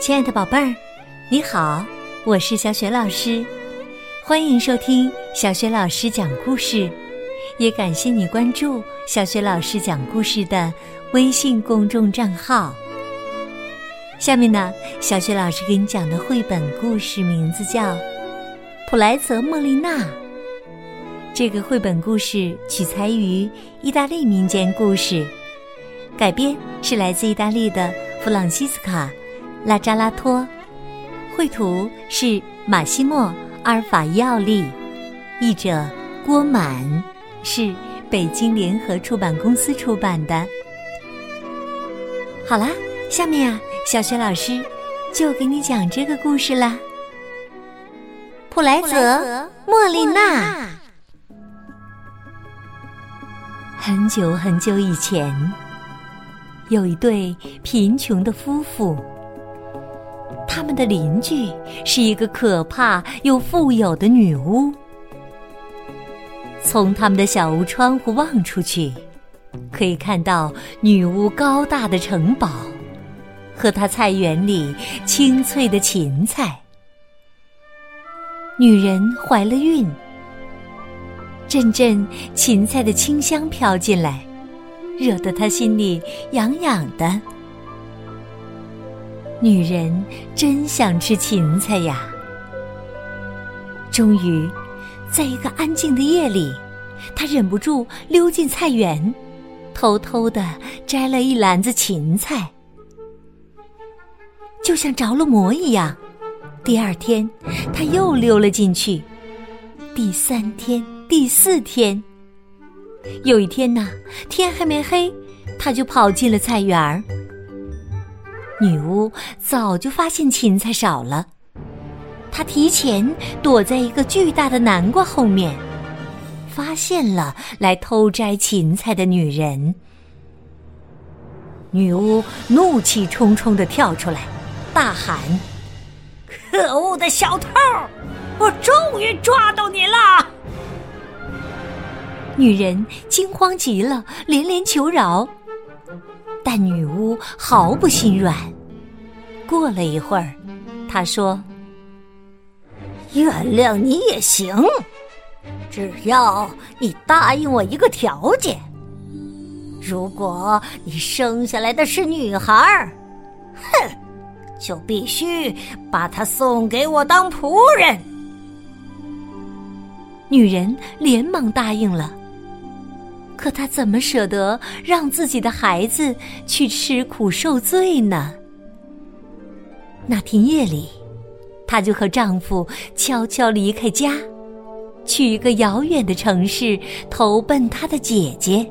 亲爱的宝贝儿，你好，我是小雪老师，欢迎收听小雪老师讲故事，也感谢你关注小雪老师讲故事的微信公众账号。下面呢，小雪老师给你讲的绘本故事名字叫《普莱泽莫丽娜》。这个绘本故事取材于意大利民间故事，改编是来自意大利的弗朗西斯卡。拉扎拉托，绘图是马西莫·阿尔法伊奥利，译者郭满，是北京联合出版公司出版的。好啦，下面啊，小雪老师就给你讲这个故事啦。普莱泽莫莉娜，很久很久以前，有一对贫穷的夫妇。他们的邻居是一个可怕又富有的女巫。从他们的小屋窗户望出去，可以看到女巫高大的城堡和她菜园里青翠的芹菜。女人怀了孕，阵阵芹菜的清香飘进来，惹得她心里痒痒的。女人真想吃芹菜呀！终于，在一个安静的夜里，她忍不住溜进菜园，偷偷的摘了一篮子芹菜，就像着了魔一样。第二天，她又溜了进去；第三天、第四天，有一天呢，天还没黑，她就跑进了菜园儿。女巫早就发现芹菜少了，她提前躲在一个巨大的南瓜后面，发现了来偷摘芹菜的女人。女巫怒气冲冲的跳出来，大喊：“可恶的小偷！我终于抓到你了！”女人惊慌极了，连连求饶。但女巫毫不心软。过了一会儿，她说：“原谅你也行，只要你答应我一个条件。如果你生下来的是女孩，哼，就必须把她送给我当仆人。”女人连忙答应了。可她怎么舍得让自己的孩子去吃苦受罪呢？那天夜里，她就和丈夫悄悄离开家，去一个遥远的城市投奔她的姐姐。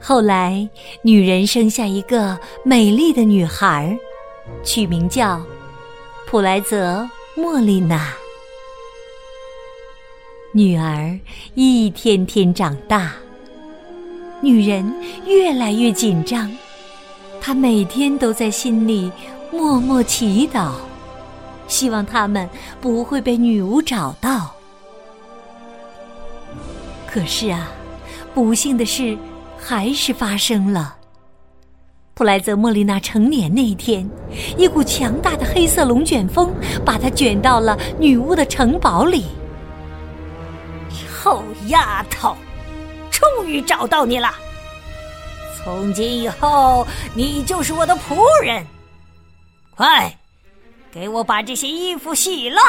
后来，女人生下一个美丽的女孩，取名叫普莱泽莫丽娜。女儿一天天长大，女人越来越紧张，她每天都在心里默默祈祷，希望他们不会被女巫找到。可是啊，不幸的事还是发生了。普莱泽莫丽娜成年那一天，一股强大的黑色龙卷风把她卷到了女巫的城堡里。丫头，终于找到你了！从今以后，你就是我的仆人。快，给我把这些衣服洗了。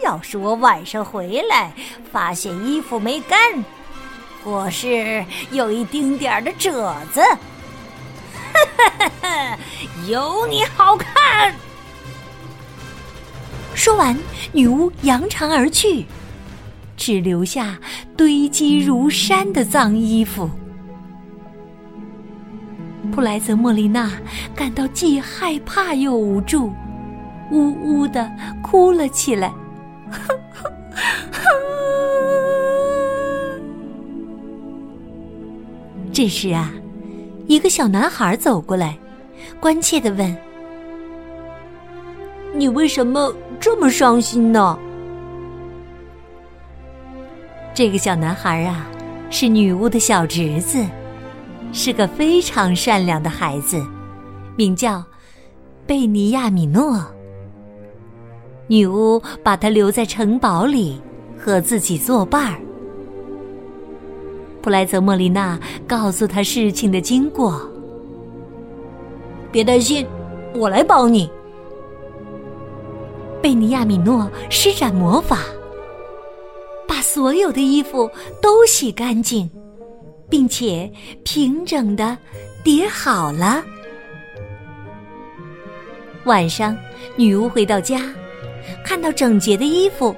要是我晚上回来发现衣服没干，或是有一丁点儿的褶子，哈哈哈哈，有你好看！说完，女巫扬长而去。只留下堆积如山的脏衣服。普莱泽莫丽娜感到既害怕又无助，呜呜的哭了起来。这时啊，一个小男孩走过来，关切的问：“你为什么这么伤心呢？”这个小男孩啊，是女巫的小侄子，是个非常善良的孩子，名叫贝尼亚米诺。女巫把他留在城堡里，和自己作伴儿。布莱泽莫莉娜告诉他事情的经过。别担心，我来帮你。贝尼亚米诺施展魔法，把所有的衣服都洗干净，并且平整的叠好了。晚上，女巫回到家。看到整洁的衣服，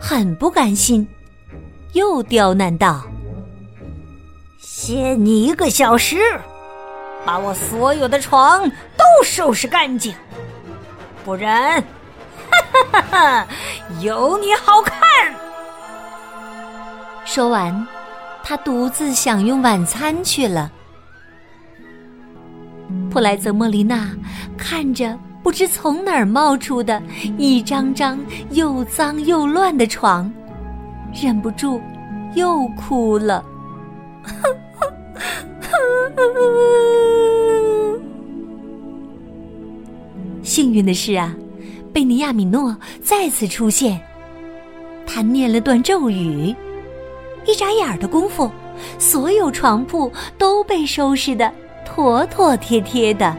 很不甘心，又刁难道：“限你一个小时，把我所有的床都收拾干净，不然，哈哈哈哈，有你好看！”说完，他独自享用晚餐去了。普莱泽莫丽娜看着。不知从哪儿冒出的一张张又脏又乱的床，忍不住又哭了。幸运的是啊，贝尼亚米诺再次出现，他念了段咒语，一眨眼的功夫，所有床铺都被收拾的妥妥帖帖的。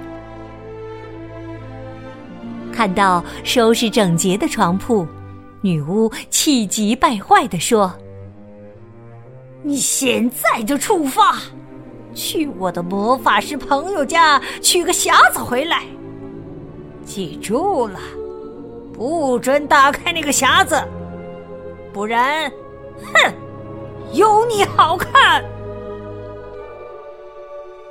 看到收拾整洁的床铺，女巫气急败坏地说：“你现在就出发，去我的魔法师朋友家取个匣子回来。记住了，不准打开那个匣子，不然，哼，有你好看！”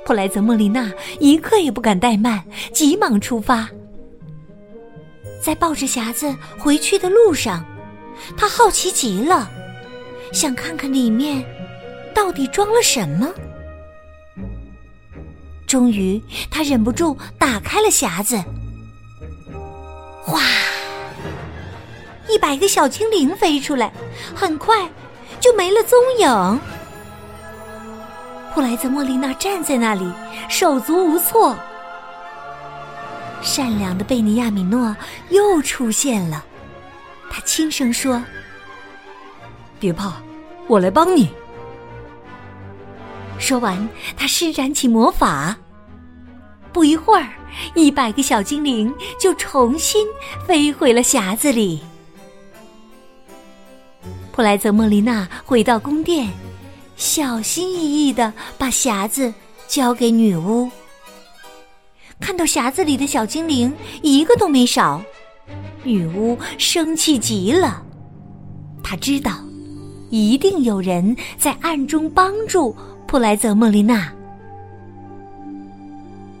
普莱泽莫丽娜一刻也不敢怠慢，急忙出发。在抱着匣子回去的路上，他好奇极了，想看看里面到底装了什么。终于，他忍不住打开了匣子，哗！一百个小精灵飞出来，很快就没了踪影。布莱泽莫丽娜站在那里，手足无措。善良的贝尼亚米诺又出现了，他轻声说：“别怕，我来帮你。”说完，他施展起魔法。不一会儿，一百个小精灵就重新飞回了匣子里。普莱泽莫丽娜回到宫殿，小心翼翼的把匣子交给女巫。看到匣子里的小精灵一个都没少，女巫生气极了。她知道，一定有人在暗中帮助普莱泽莫丽娜。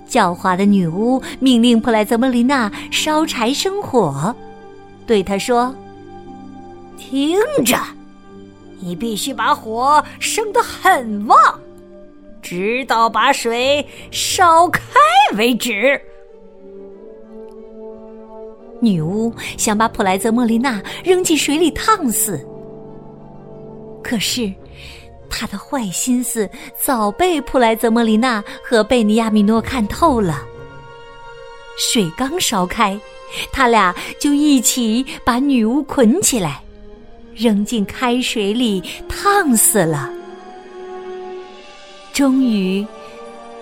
狡猾的女巫命令普莱泽莫丽娜烧柴生火，对她说：“听着，你必须把火生得很旺。”直到把水烧开为止。女巫想把普莱泽莫丽娜扔进水里烫死，可是她的坏心思早被普莱泽莫丽娜和贝尼亚米诺看透了。水刚烧开，他俩就一起把女巫捆起来，扔进开水里烫死了。终于，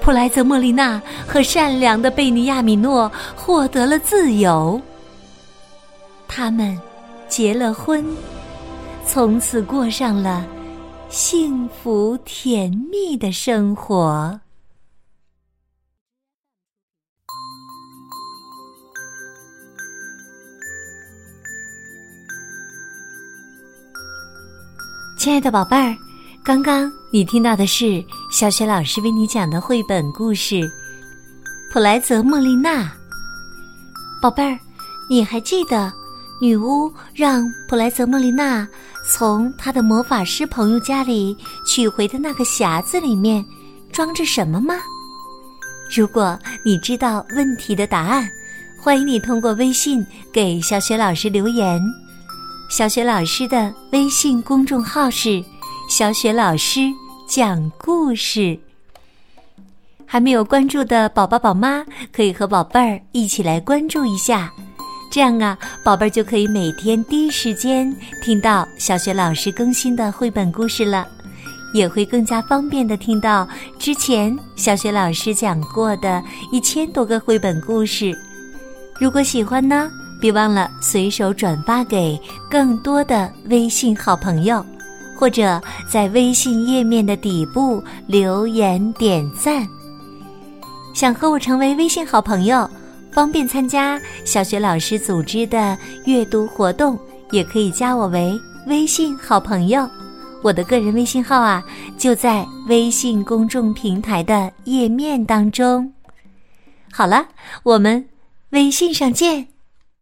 普莱泽莫丽娜和善良的贝尼亚米诺获得了自由。他们结了婚，从此过上了幸福甜蜜的生活。亲爱的宝贝儿。刚刚你听到的是小雪老师为你讲的绘本故事《普莱泽莫丽娜》。宝贝儿，你还记得女巫让普莱泽莫丽娜从她的魔法师朋友家里取回的那个匣子里面装着什么吗？如果你知道问题的答案，欢迎你通过微信给小雪老师留言。小雪老师的微信公众号是。小雪老师讲故事。还没有关注的宝宝宝妈，可以和宝贝儿一起来关注一下，这样啊，宝贝儿就可以每天第一时间听到小雪老师更新的绘本故事了，也会更加方便的听到之前小雪老师讲过的一千多个绘本故事。如果喜欢呢，别忘了随手转发给更多的微信好朋友，或者在微信页面的底部留言点赞。想和我成为微信好朋友，方便参加小学老师组织的阅读活动，也可以加我为微信好朋友。我的个人微信号啊，就在微信公众平台的页面当中。好了，我们微信上见。